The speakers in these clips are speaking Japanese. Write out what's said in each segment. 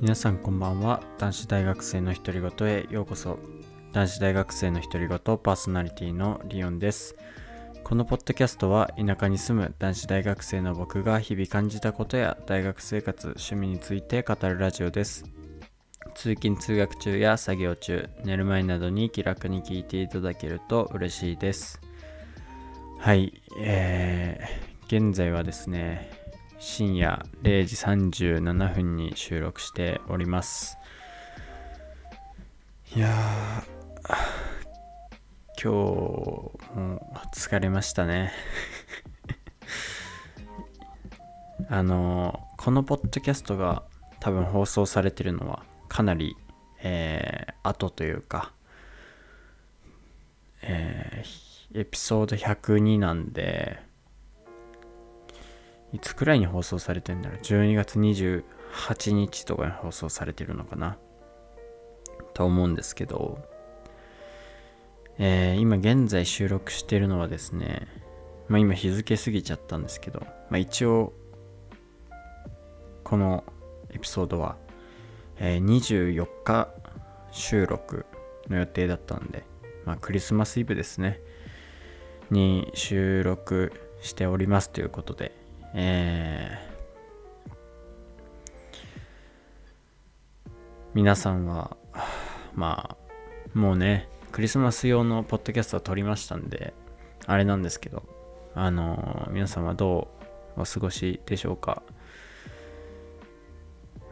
皆さんこんばんは。男子大学生の独り言へようこそ。男子大学生の独り言パーソナリティのリオンです。このポッドキャストは田舎に住む男子大学生の僕が日々感じたことや大学生活趣味について語るラジオです。通勤通学中や作業中寝る前などに気楽に聞いていただけると嬉しいです。はいえー、現在はですね深夜0時37分に収録しております。いや今日も疲れましたね。あのこのポッドキャストが多分放送されてるのはかなり、えー、後というか、えー、エピソード102なんでいつくらいに放送されてんだろう ?12 月28日とかに放送されてるのかな？と思うんですけど、えー、今現在収録してるのはですね、まあ今日付過ぎちゃったんですけど、まあ一応、このエピソードは、えー、24日収録の予定だったんで、まあクリスマスイブですね、に収録しておりますということで、えー、皆さんは、まあ、もうね、クリスマス用のポッドキャストを撮りましたんで、あれなんですけど、あのー、皆さんはどうお過ごしでしょうか？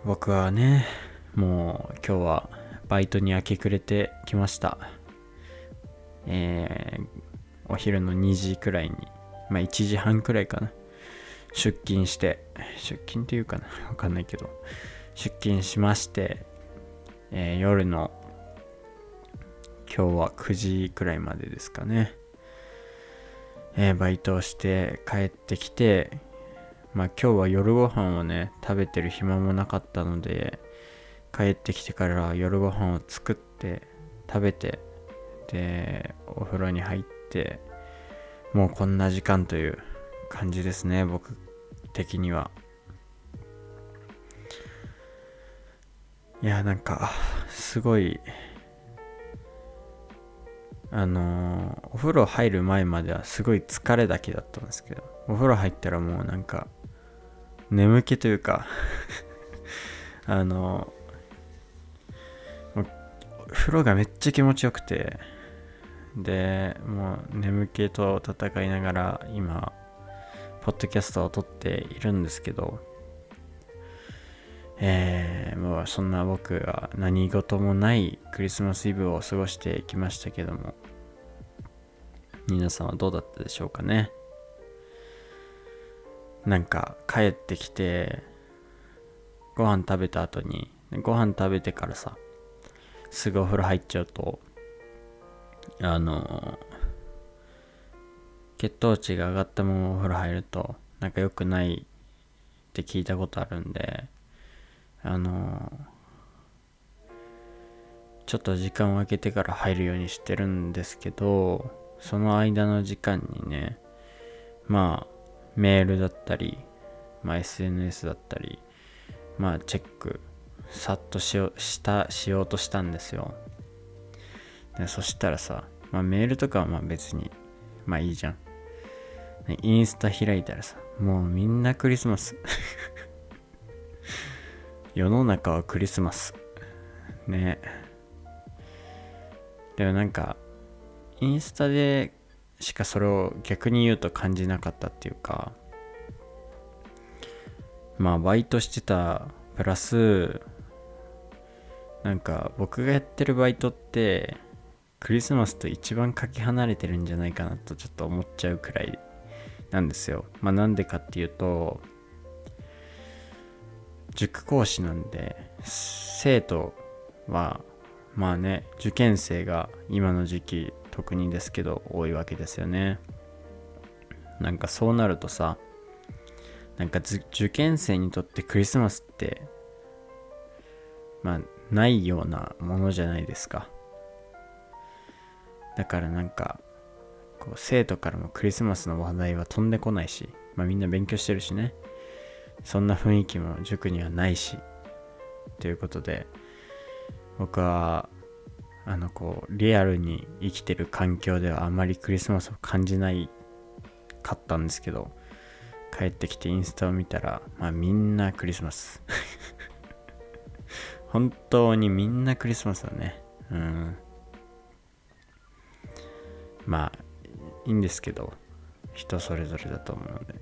僕はね、もう今日はバイトに明け暮れてきました。えー、お昼の2時くらいに、まあ1時半くらいかな。出勤して、出勤っていうかな わかんないけど、出勤しまして、えー、夜の今日は9時くらいまでですかね、えー、バイトをして帰ってきて、まあ今日は夜ご飯をね、食べてる暇もなかったので、帰ってきてから夜ご飯を作って食べてでお風呂に入ってもうこんな時間という感じですね僕。的には。いやなんかすごいあのー、お風呂入る前まではすごい疲れだけだったんですけどお風呂入ったらもうなんか眠気というか あのー、風呂がめっちゃ気持ちよくてでもう眠気と戦いながら今ポッドキャストを撮っているんですけど、えー、もうそんな僕は何事もないクリスマスイブを過ごしてきましたけども、皆さんはどうだったでしょうかね？なんか帰ってきて、ご飯食べた後に、ご飯食べてからさ、すぐお風呂入っちゃうと、あの血糖値が上がったままお風呂入るとなんか良くないって聞いたことあるんであのちょっと時間を空けてから入るようにしてるんですけどその間の時間にねまあメールだったり、まあ、SNS だったりまあチェックさっとしよしたしようとしたんですよ。でそしたらさ、まあ、メールとかはまあ別にまあいいじゃん。インスタ開いたらさ、もうみんなクリスマス。世の中はクリスマス。ね。でもなんか、インスタでしかそれを逆に言うと感じなかったっていうか、まあバイトしてたプラス、なんか僕がやってるバイトってクリスマスと一番かけ離れてるんじゃないかなとちょっと思っちゃうくらいなんですよ。まあなんでかっていうと、塾講師なんで、生徒は、まあね、受験生が今の時期特にですけど多いわけですよね。なんかそうなるとさ、なんか受験生にとってクリスマスって、まあないようなものじゃないですか。だからなんかこう生徒からもクリスマスの話題は飛んでこないし、まあみんな勉強してるしね。そんな雰囲気も塾にはないし。ということで僕はあのこうリアルに生きてる環境ではあまりクリスマスを感じないかったんですけど帰ってきてインスタを見たらまあみんなクリスマス 本当にみんなクリスマスだねうんまあいいんですけど人それぞれだと思うので。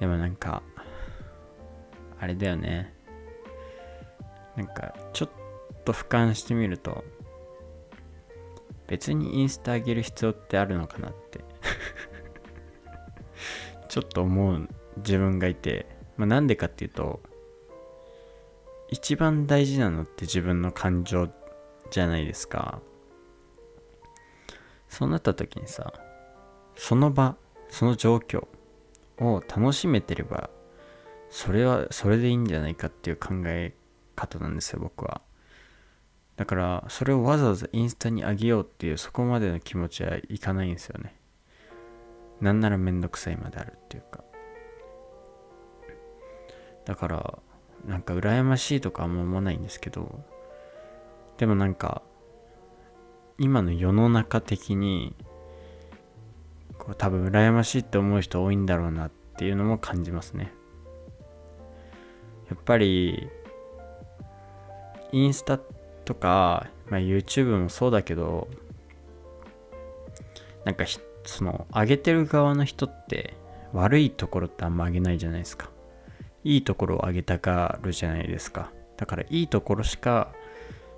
でもなんかあれだよね。なんかちょっと俯瞰してみると別にインスタ上げる必要ってあるのかなって。ちょっと思う自分がいて、まあ、なんでかっていうと一番大事なのって自分の感情じゃないですか。そうなった時にさその場その状況を楽しめてればそれはそれでいいんじゃないかっていう考え方なんですよ僕は。だからそれをわざわざインスタに上げようっていうそこまでの気持ちはいかないんですよね。なんならめんどくさいまであるっていうか。だからなんか羨ましいとかあんま思わないんですけどでもなんか今の世の中的にこう多分羨ましいって思う人多いんだろうなっていうのも感じますね。やっぱりインスタとか、まあ、YouTube もそうだけどなんかその上げてる側の人って悪いところってあんま上げないじゃないですか。いいところを上げたがるじゃないですか。だからいいところしか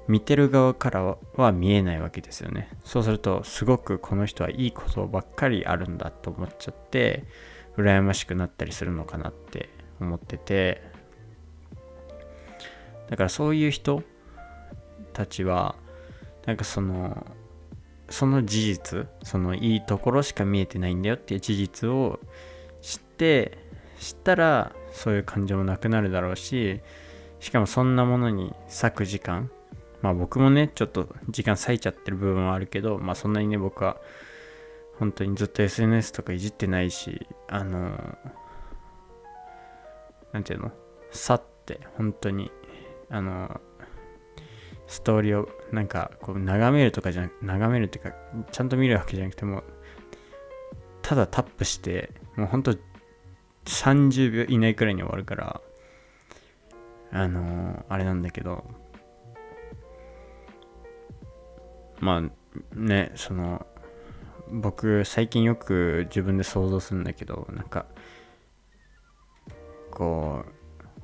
見てる側からは見えないわけですよね。そうするとすごくこの人はいいことばっかりあるんだと思っちゃって羨ましくなったりするのかなって思ってて。だからそういう人たちはなんかそのその事実そのいいところしか見えてないんだよっていう事実を知って知ったらそういう感情もなくなるだろうししかもそんなものに割く時間まあ僕もねちょっと時間割いちゃってる部分はあるけどまあそんなにね僕は本当にずっと SNS とかいじってないしあの何ていうの？さって本当にあのストーリーをなんかこう眺めるとかじゃなく眺めるっていうかちゃんと見るわけじゃなくてもただタップしてもうほんと30秒以内くらいに終わるからあのー、あれなんだけどまあねその僕最近よく自分で想像するんだけどなんかこ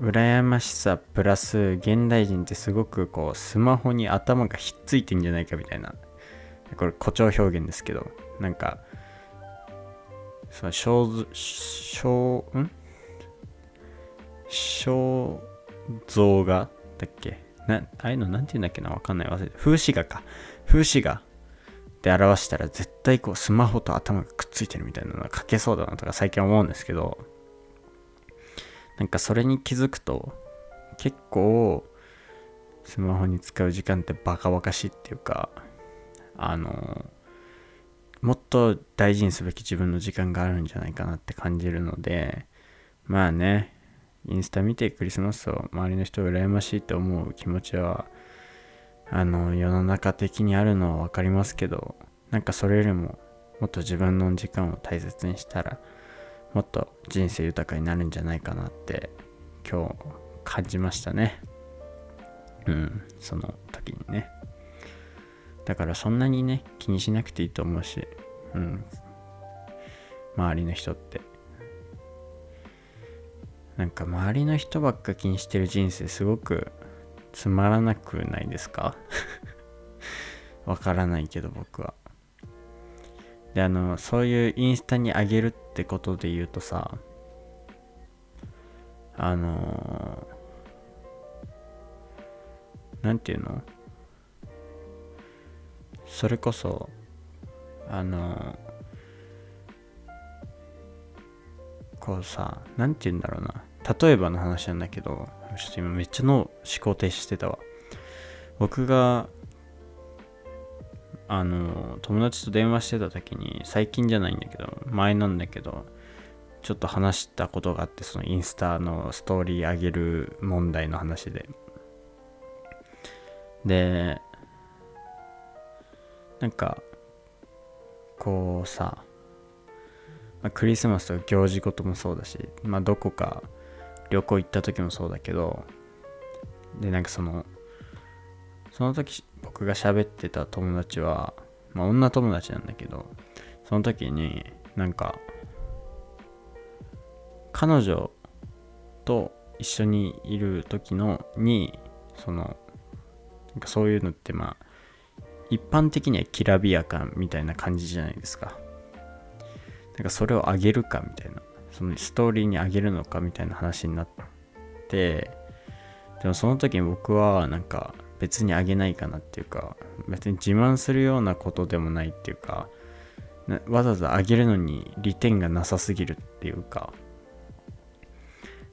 う羨ましさプラス現代人ってすごくこうスマホに頭がひっついてんじゃないかみたいな。これ誇張表現ですけどなんかその肖肖ん？肖像画だっけ？なああいうのなんて言うんだっけな？わかんない。忘れて風刺画か。風刺画で表したら絶対こうスマホと頭がくっついてるみたいなのが書けそうだなとか最近思うんですけどなんかそれに気づくと結構スマホに使う時間ってバカバカしいっていうかあのもっと大事にすべき自分の時間があるんじゃないかなって感じるのでまあねインスタ見てクリスマスを周りの人を羨ましいと思う気持ちはあの世の中的にあるのは分かりますけどなんかそれよりももっと自分の時間を大切にしたらもっと人生豊かになるんじゃないかなって今日感じましたね。うんその時にね。だからそんなにね気にしなくていいと思うしうん周りの人って。なんか周りの人ばっか気にしてる人生すごくつまらなくないですか？わからないけど僕は。であのそういうインスタに上げるってことで言うとさあのなんていうの？それこそあのこうさなんて言うんだろうな。例えばの話なんだけどちょっと今めっちゃの思考停止してたわ。僕があの友達と電話してた時に最近じゃないんだけど前なんだけどちょっと話したことがあってそのインスタのストーリー上げる問題の話で。でなんかこうさ、まあ、クリスマスとか行事ごともそうだしまあどこか旅行行った時もそうだけどでなんかそのその時僕が喋ってた友達はまあ女友達なんだけどその時になんか彼女と一緒にいる時のにそのなんかそういうのってまあ一般的にはきらびやかみたいな感じじゃないですか。なんかそれをあげるかみたいな。そのストーリーにあげるのかみたいな話になってでもその時に僕はなんか別にあげないかなっていうか別に自慢するようなことでもないっていうかわざわざあげるのに利点がなさすぎるっていうか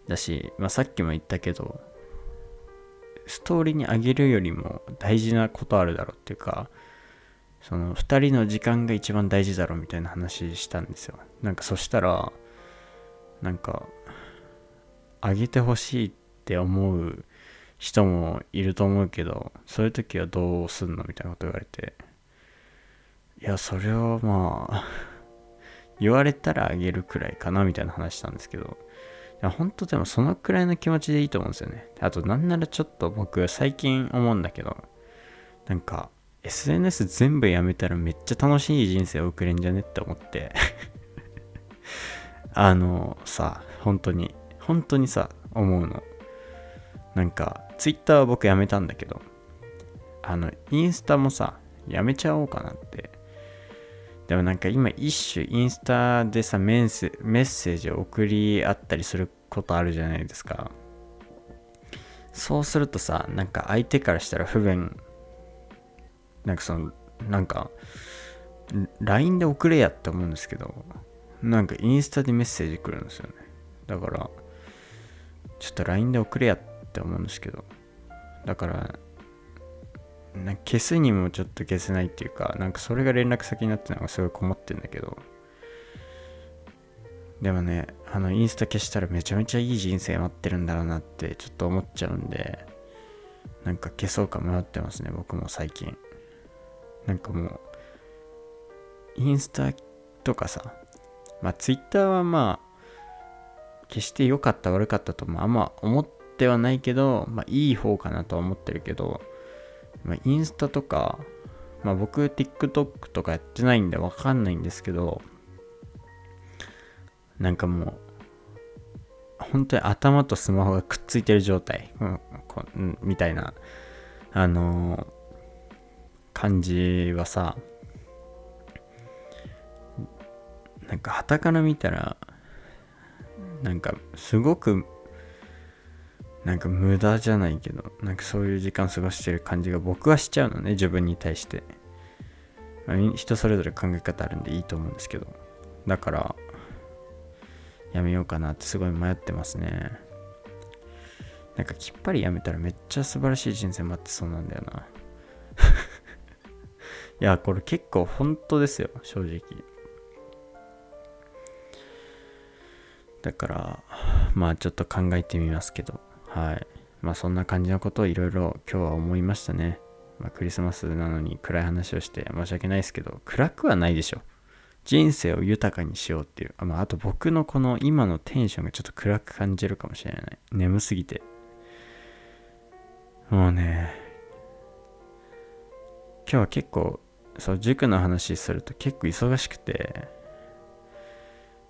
だし、まあ、さっきも言ったけどストーリーにあげるよりも大事なことあるだろうっていうかその2人の時間が一番大事だろうみたいな話したんですよ。なんかそしたらなんかあげてほしいって思う人もいると思うけどそういう時はどうすんのみたいなこと言われていやそれはまあ言われたらあげるくらいかなみたいな話したんですけどいや本当でもそのくらいの気持ちでいいと思うんですよね。あとなんならちょっと僕最近思うんだけどなんか SNS 全部やめたらめっちゃ楽しい人生を送れんじゃねって思って。あのさ本当に本当にさ思うの。なんか Twitter は僕やめたんだけどあのインスタもさやめちゃおうかなって。でもなんか今一種インスタでさメッセージを送り合ったりすることあるじゃないですか。そうするとさなんか相手からしたら不便。なんかそのなんか LINE で送れやって思うんですけどなんかインスタでメッセージ来るんですよね。だからちょっと LINE で送れやって思うんですけど。だからな消すにもちょっと消せないっていうかなんかそれが連絡先になってるのがすごい困ってんだけど。でもねあのインスタ消したらめちゃめちゃいい人生待ってるんだろうなってちょっと思っちゃうんでなんか消そうか迷ってますね僕も最近。なんかもうインスタとかさまあツイッターはまあ決して良かった悪かったともあんま思ってはないけどまあいい方かなとは思ってるけどまあ、インスタとか、まあ、僕 TikTok とかやってないんでわかんないんですけどなんかもう本当に頭とスマホがくっついてる状態、うんこうん、みたいなあのー、感じはさなんか旗から見たらなんかすごくなんか無駄じゃないけど、なんかそういう時間過ごしてる感じが僕はしちゃうのね、自分に対して。まあ、人それぞれ考え方あるんでいいと思うんですけど。だから、やめようかなってすごい迷ってますね。なんかきっぱりやめたらめっちゃ素晴らしい人生待ってそうなんだよな。いや、これ結構本当ですよ、正直。だから、まあちょっと考えてみますけど。はい。まあそんな感じのことをいろいろ今日は思いましたね。まあ、クリスマスなのに暗い話をして申し訳ないですけど、暗くはないでしょ。人生を豊かにしようっていう。あ,、まあ、あと僕のこの今のテンションがちょっと暗く感じるかもしれない。眠すぎて。もうね、今日は結構、そう、塾の話すると結構忙しくて、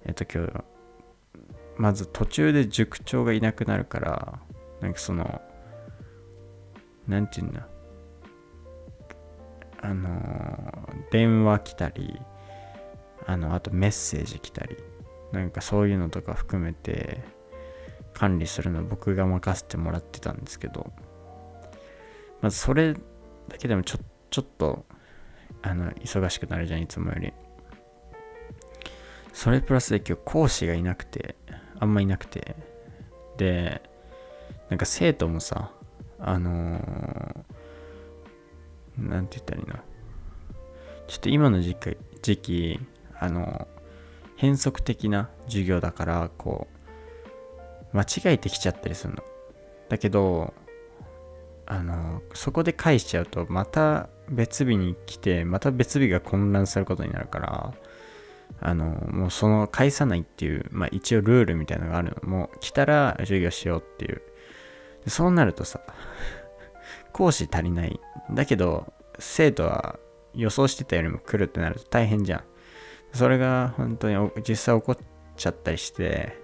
えっと今日、まず途中で塾長がいなくなるから、なんかその、なんて言うんだ。あの、電話来たり、あの、あとメッセージ来たり、なんかそういうのとか含めて、管理するの僕が任せてもらってたんですけど、まずそれだけでもちょちょっと、あの、忙しくなるじゃん、いつもより。それプラスで今日講師がいなくて、あんまいなくて、で、なんか生徒もさ、あのー、なんて言ったらいいな。ちょっと今の時期、時期あの変則的な授業だからこう間違えてきちゃったりするのだけどあのそこで返しちゃうとまた別日に来てまた別日が混乱することになるからあのもうその返さないっていう、まあ、一応ルールみたいなのがあるのもう来たら授業しようっていう。そうなるとさ 講師足りない。だけど生徒は予想してたよりも来るってなると大変じゃん。それが本当に実際起こっちゃったりして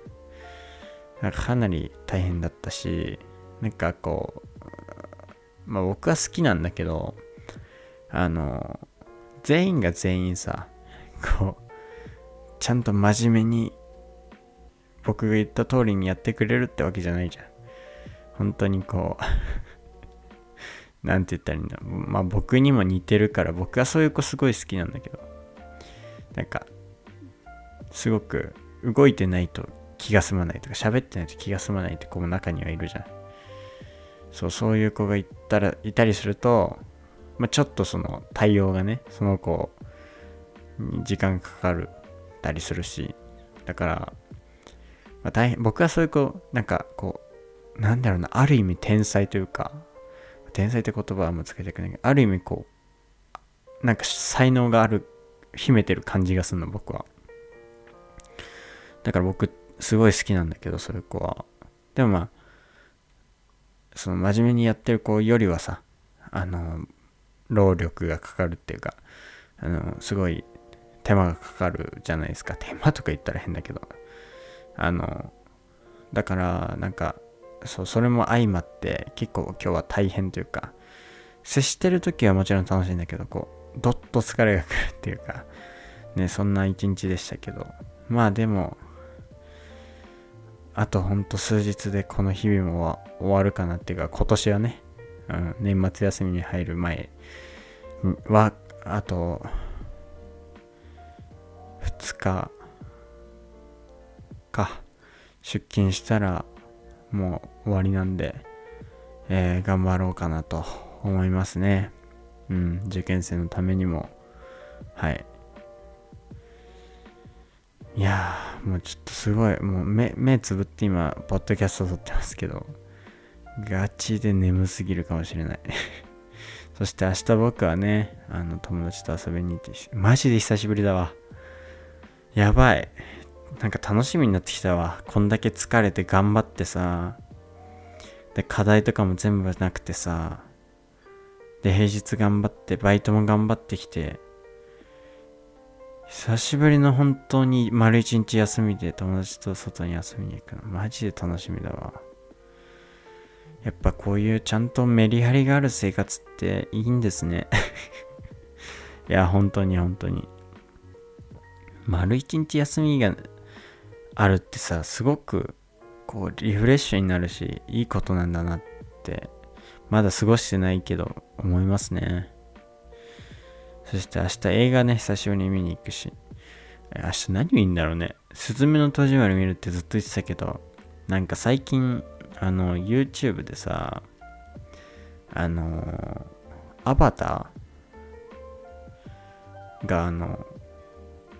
なんかかなり大変だったしなんかこうまあ僕は好きなんだけどあの全員が全員さこうちゃんと真面目に僕が言った通りにやってくれるってわけじゃないじゃん。本当にこう なんて言ったらいいんだまあ僕にも似てるから僕はそういう子すごい好きなんだけど。なんかすごく動いてないと気が済まないとか喋ってないと気が済まないって子も中にはいるじゃん。そうそういう子がいたらいたりすると、まあ、ちょっとその対応がねその子に時間かかるたりするしだから、まあ、大変僕はそういう子なんかこうなんだろうなある意味天才というか天才って言葉はもうつけてくれないけどある意味こうなんか才能がある秘めてる感じがするの僕は。だから僕すごい好きなんだけどそういう子は。でもまあその真面目にやってる子よりはさあの労力がかかるっていうかあのすごい手間がかかるじゃないですか。手間とか言ったら変だけど。あのだからなんかそうそれも相まって結構今日は大変というか接してる時はもちろん楽しいんだけどこうどっと疲れがくるっていうかねそんな一日でしたけど。まあでもあとほんと数日でこの日々も終わるかなっていうか今年はね、うん、年末休みに入る前はあと2日か。出勤したらもう終わりなんで、えー、頑張ろうかなと思いますね。うん受験生のためにも。はい。いやー、もうちょっとすごい、もう目、目つぶって今、ポッドキャスト撮ってますけど、ガチで眠すぎるかもしれない。そして明日僕はね、あの、友達と遊びに行って、マジで久しぶりだわ。やばい。なんか楽しみになってきたわ。こんだけ疲れて頑張ってさ、で、課題とかも全部なくてさ、で、平日頑張って、バイトも頑張ってきて、久しぶりの本当に丸一日休みで友達と外に遊びに行くの。マジで楽しみだわ。やっぱこういうちゃんとメリハリがある生活っていいんですね。いや本当に本当に。丸一日休みがあるってさすごくこうリフレッシュになるしいいことなんだなってまだ過ごしてないけど思いますねそして明日映画ね、久しぶりに見に行くし。明日何見るんだろうね。すずめの戸締まり見るってずっと言ってたけど、なんか最近、あの、YouTube でさ、あの、アバターがあの、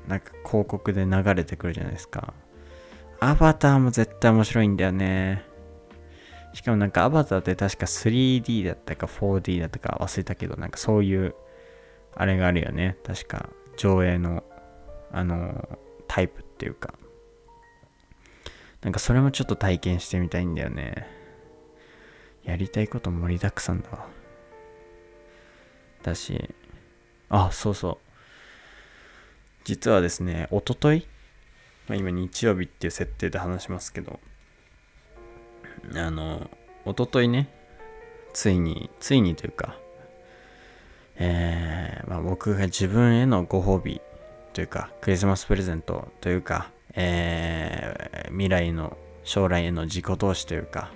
なんか広告で流れてくるじゃないですか。アバターも絶対面白いんだよね。しかもなんかアバターって確か 3D だったか 4D だったか忘れたけど、なんかそういうあれがあるよね。確か、上映の、あの、タイプっていうか。なんかそれもちょっと体験してみたいんだよね。やりたいこと盛りだくさんだわ。だし、あ、そうそう。実はですね、おととい、まあ、今日曜日っていう設定で話しますけど、あの、おとといね、ついに、ついにというか、えー、まあ、僕が自分へのご褒美というか、クリスマスプレゼントというか、えー、未来の将来への自己投資というか、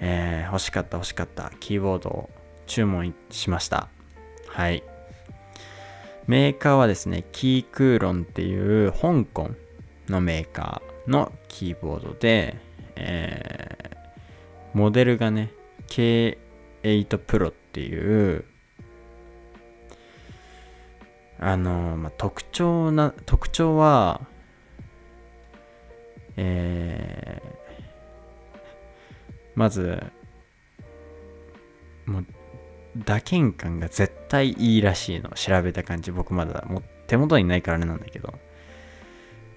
えー、欲しかった欲しかったキーボードを注文しました。はい。メーカーはですね、キークーロンっていう香港のメーカーのキーボードで、えー、モデルがね、K8 Pro っていうあの、まあ、特徴な、特徴は、えー、まず、もう、打鍵感が絶対いいらしいの。調べた感じ。僕まだも手元にないからあれなんだけど。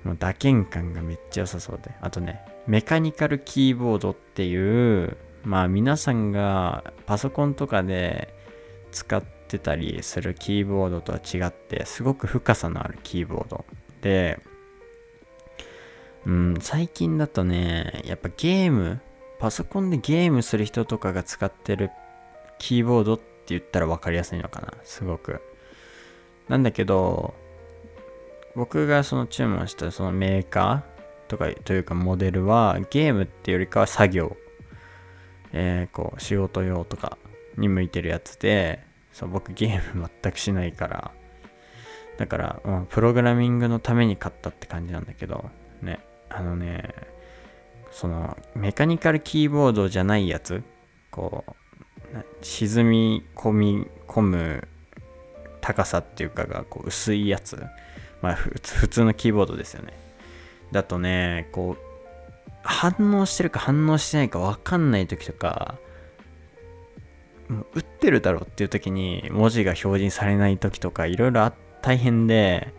もう打鍵感がめっちゃ良さそうで。あとね、メカニカルキーボードっていう、まあ皆さんがパソコンとかで使ってたりするキーボードとは違ってすごく深さのあるキーボードでうん最近だとねやっぱゲームパソコンでゲームする人とかが使ってるキーボードって言ったら分かりやすいのかな。すごく。なんだけど僕がその注文したそのメーカーとかというかモデルはゲームっていうよりかは作業。えー、こう仕事用とかに向いてるやつでそう僕ゲーム全くしないから。だから、うん、プログラミングのために買ったって感じなんだけど。ねあのねそのメカニカルキーボードじゃないやつ。こう沈み込み込む高さっていうかがこう薄いやつ。まあ普通のキーボードですよね。だとねこう反応してるか反応してないか分かんない時とかもう打ってるだろうっていう時に文字が表示されない時とかいろいろ大変で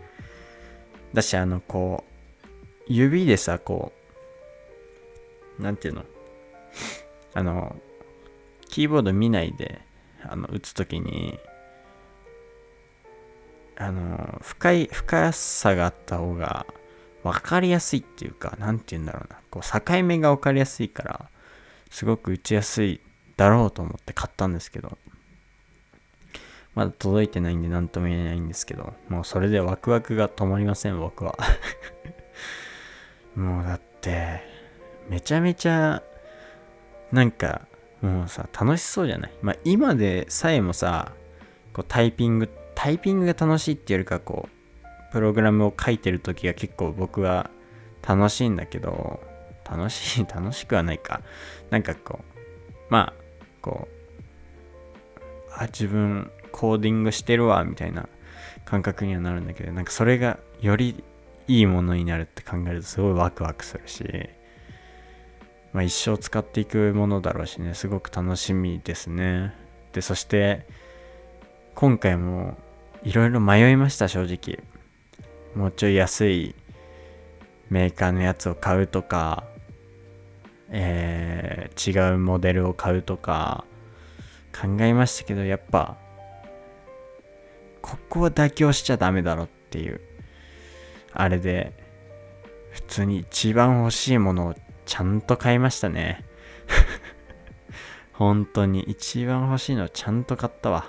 だしあのこう指でさこうなんていうの？あのキーボード見ないであの打つ時にあの深い深さがあった方が分かりやすいっていうか、何て言うんだろうな、こう境目が分かりやすいから、すごく打ちやすいだろうと思って買ったんですけど、まだ届いてないんで何とも言えないんですけど、もうそれでワクワクが止まりません、僕は。もうだって、めちゃめちゃ、なんか、もうさ、楽しそうじゃない？まあ今でさえもさ、こうタイピング、タイピングが楽しいっていうよりかこう、プログラムを書いてる時が結構僕は楽しいんだけど、楽しい、楽しくはないか。なんかこう、まあ、こう、あ、自分コーディングしてるわ、みたいな感覚にはなるんだけど、なんかそれがよりいいものになるって考えるとすごいワクワクするし、まあ一生使っていくものだろうしね、すごく楽しみですね。で、そして、今回もいろいろ迷いました、正直。もうちょい安いメーカーのやつを買うとか、えー、違うモデルを買うとか考えましたけどやっぱここは妥協しちゃダメだろっていうあれで普通に一番欲しいものをちゃんと買いましたね 本当に一番欲しいのちゃんと買ったわ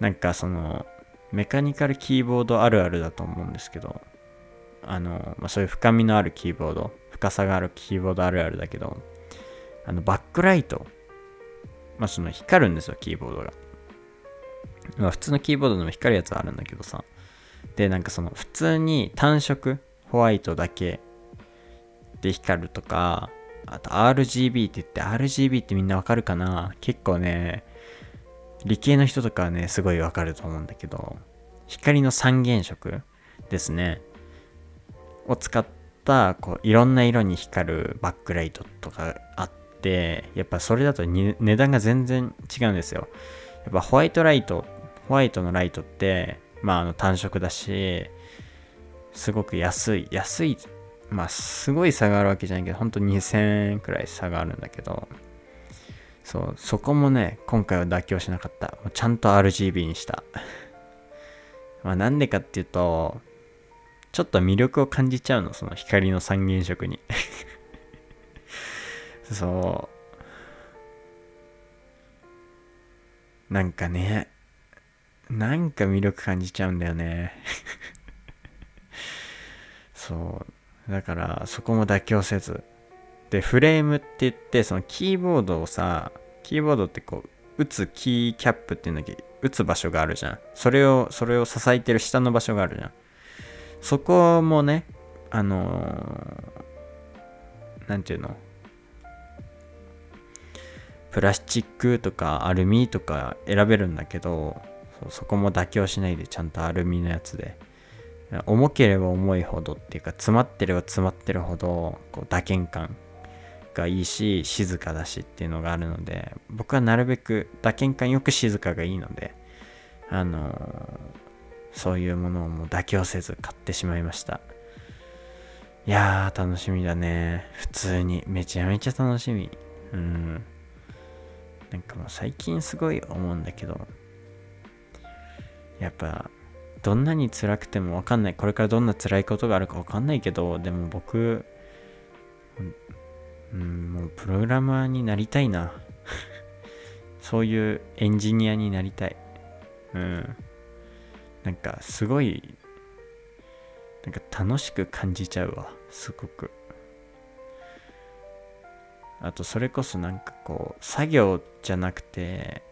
なんかそのメカニカルキーボードあるあるだと思うんですけど、あの、まあ、そういう深みのあるキーボード、深さがあるキーボードあるあるだけど、あの、バックライト、まあ、その光るんですよ、キーボードが。まあ、普通のキーボードでも光るやつはあるんだけどさ。で、なんかその、普通に単色、ホワイトだけで光るとか、あと RGB って言って、RGB ってみんなわかるかな？結構ね、理系の人とかはね、すごいわかると思うんだけど、光の三原色ですね。を使った、こう、いろんな色に光るバックライトとかあって、やっぱそれだと値段が全然違うんですよ。やっぱホワイトライト、ホワイトのライトって、まあ、あの単色だし、すごく安い、安い、まあ、すごい差があるわけじゃないけど、ほんと2000円くらい差があるんだけど、そう、そこもね、今回は妥協しなかった。ちゃんと RGB にした。まあなんでかっていうと、ちょっと魅力を感じちゃうの、その光の三原色に そう。なんかね、なんか魅力感じちゃうんだよね そう。だから、そこも妥協せず、で、フレームって言って、そのキーボードをさ、キーボードってこう、打つキーキャップっていうんだけ？ど、打つ場所があるじゃん。それを、それを支えてる下の場所があるじゃん。そこもね、あのー、なんていうの？プラスチックとかアルミとか選べるんだけど、そそこも妥協しないでちゃんとアルミのやつで重ければ重いほどっていうか詰まってれば詰まってるほどこう打鍵感がいいし静かだしっていうのがあるので僕はなるべく打鍵感よく静かがいいのであのー、そういうものをもう妥協せず買ってしまいました。いやー楽しみだね。普通にめちゃめちゃ楽しみ。うん。なんかもう最近すごい思うんだけどやっぱどんなに辛くてもわかんない。これからどんな辛いことがあるかわかんないけどでも僕うんもうプログラマーになりたいな。そういうエンジニアになりたい。うん。なんかすごいなんか楽しく感じちゃうわ。すごく。あとそれこそなんかこう作業じゃなくて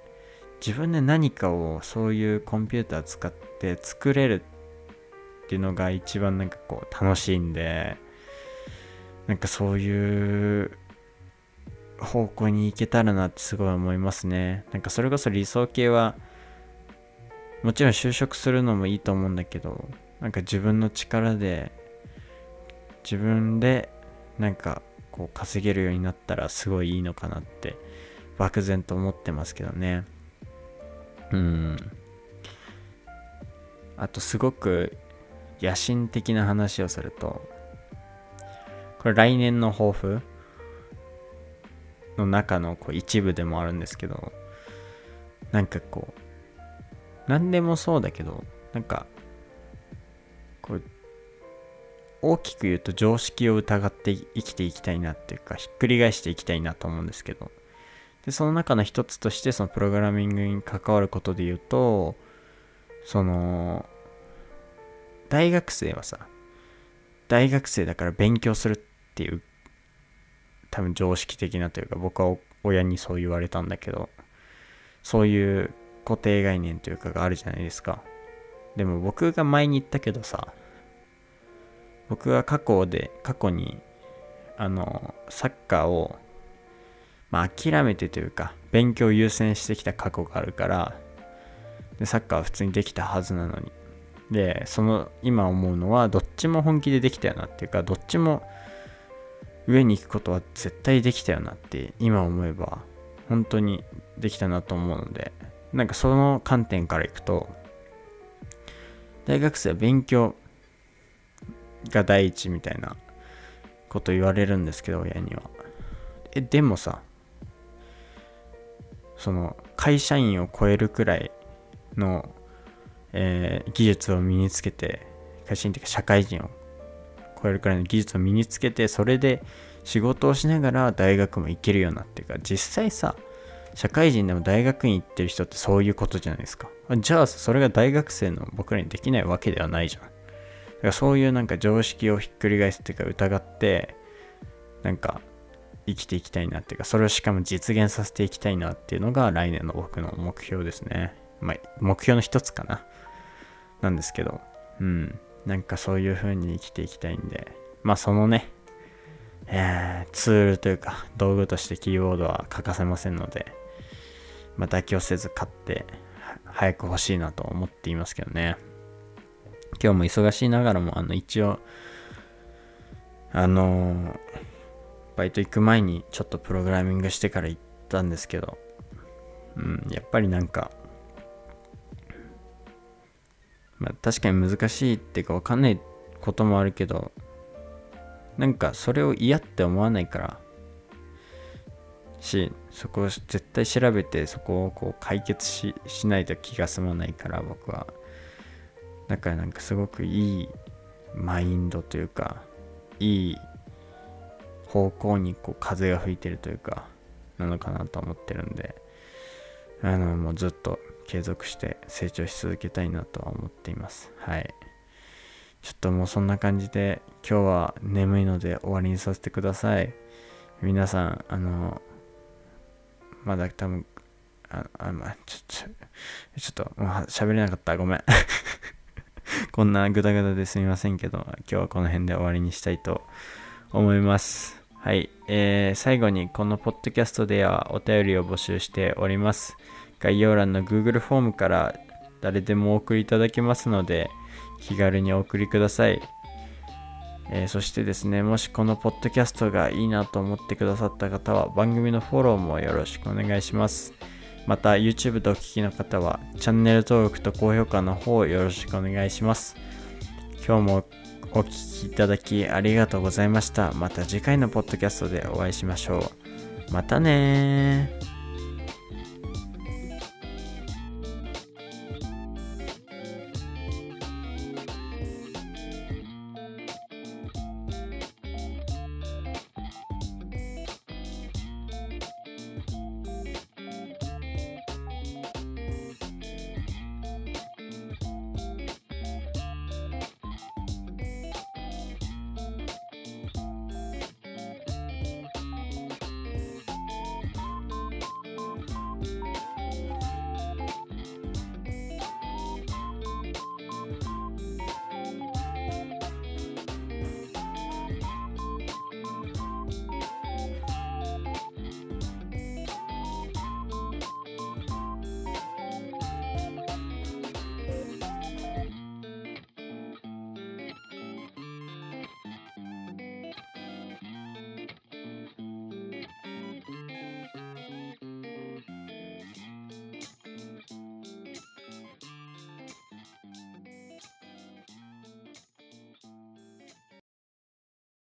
自分で何かをそういうコンピューター使って作れるっていうのが一番なんかこう楽しいんでなんかそういう方向に行けたらなってすごい思いますね。なんかそれこそ理想系はもちろん就職するのもいいと思うんだけどなんか自分の力で自分でなんかこう稼げるようになったらすごいいいのかなって漠然と思ってますけどね。うん。あとすごく野心的な話をするとこれ来年の抱負の中のこう一部でもあるんですけどなんかこう何でもそうだけどなんかこう大きく言うと常識を疑って生きていきたいなっていうかひっくり返していきたいなと思うんですけど。でその中の一つとしてそのプログラミングに関わることで言うとその大学生はさ大学生だから勉強するっていう多分常識的なというか僕は親にそう言われたんだけどそういう固定概念というかがあるじゃないですか。でも僕が前に言ったけどさ僕は過去で過去にあのサッカーをまあ諦めてというか勉強を優先してきた過去があるからでサッカーは普通にできたはずなのに。でその今思うのはどっちも本気でできたよなっていうかどっちも上に行くことは絶対できたよなって今思えば本当にできたなと思うのでなんかその観点からいくと大学生は勉強が第一みたいなこと言われるんですけど親には。えでもさその会社員を超えるくらいの、えー、技術を身につけて会社員っていうか社会人を超えるくらいの技術を身につけてそれで仕事をしながら大学も行けるようなっていうか実際さ社会人でも大学院行ってる人ってそういうことじゃないですか。じゃあそれが大学生の僕らにできないわけではないじゃん。だからそういうなんか常識をひっくり返すっていうか疑ってなんか生きていきたいなっていうかそれをしかも実現させていきたいなっていうのが来年の僕の目標ですね。まあ目標の一つかな。なんですけど。うん。なんかそういう風に生きていきたいんで。まあそのねえー、ツールというか道具としてキーボードは欠かせませんので、まあ、妥協せず買って早く欲しいなと思っていますけどね。今日も忙しいながらもあの一応あのー、バイト行く前にちょっとプログラミングしてから行ったんですけどうんやっぱりなんかまあ、確かに難しいっていうか分かんないこともあるけどなんかそれを嫌って思わないからしそこを絶対調べてそこをこう解決ししないと気が済まないから僕は。だからなんかすごくいいマインドというかいい方向にこう風が吹いてるというかなのかなと思ってるんであのもうずっと継続して成長し続けたいなとは思っています。はい。ちょっともうそんな感じで今日は眠いので終わりにさせてください。皆さん、あの、まだ多分、あ、あまあ、ちょ、ちょ、ちょっと、もう喋れなかった。ごめん。こんなグダグダですみませんけど、今日はこの辺で終わりにしたいと思います。はい。えー、最後にこのポッドキャストではお便りを募集しております。概要欄の Google フォームから誰でもお送りいただけますので、気軽にお送りください。えー、そしてですね、もしこのポッドキャストがいいなと思ってくださった方は番組のフォローもよろしくお願いします。また YouTube でお聴きの方はチャンネル登録と高評価の方よろしくお願いします。今日もお聴きいただきありがとうございました。また次回のポッドキャストでお会いしましょう。またね